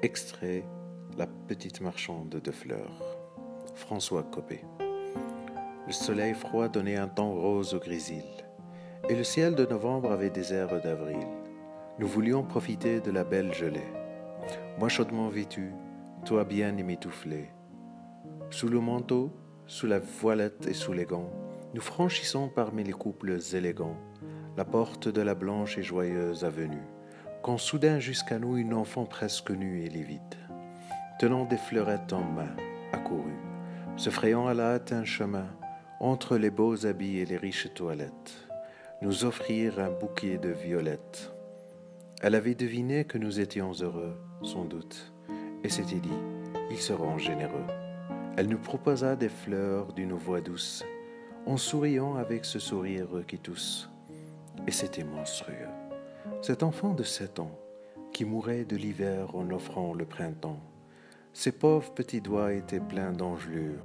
Extrait La petite marchande de fleurs. François Copé. Le soleil froid donnait un temps rose au grésil, et le ciel de novembre avait des airs d'avril. Nous voulions profiter de la belle gelée. Moi chaudement vêtu, toi bien émitouflé. Sous le manteau, sous la voilette et sous les gants, nous franchissons parmi les couples élégants la porte de la blanche et joyeuse avenue quand soudain jusqu'à nous une enfant presque nue et livide, tenant des fleurettes en main, accourut, se frayant à la hâte un chemin entre les beaux habits et les riches toilettes, nous offrir un bouquet de violettes. Elle avait deviné que nous étions heureux, sans doute, et s'était dit, ils seront généreux. Elle nous proposa des fleurs d'une voix douce, en souriant avec ce sourire qui tousse, et c'était monstrueux. Cet enfant de sept ans, qui mourait de l'hiver en offrant le printemps, ses pauvres petits doigts étaient pleins d'engelures.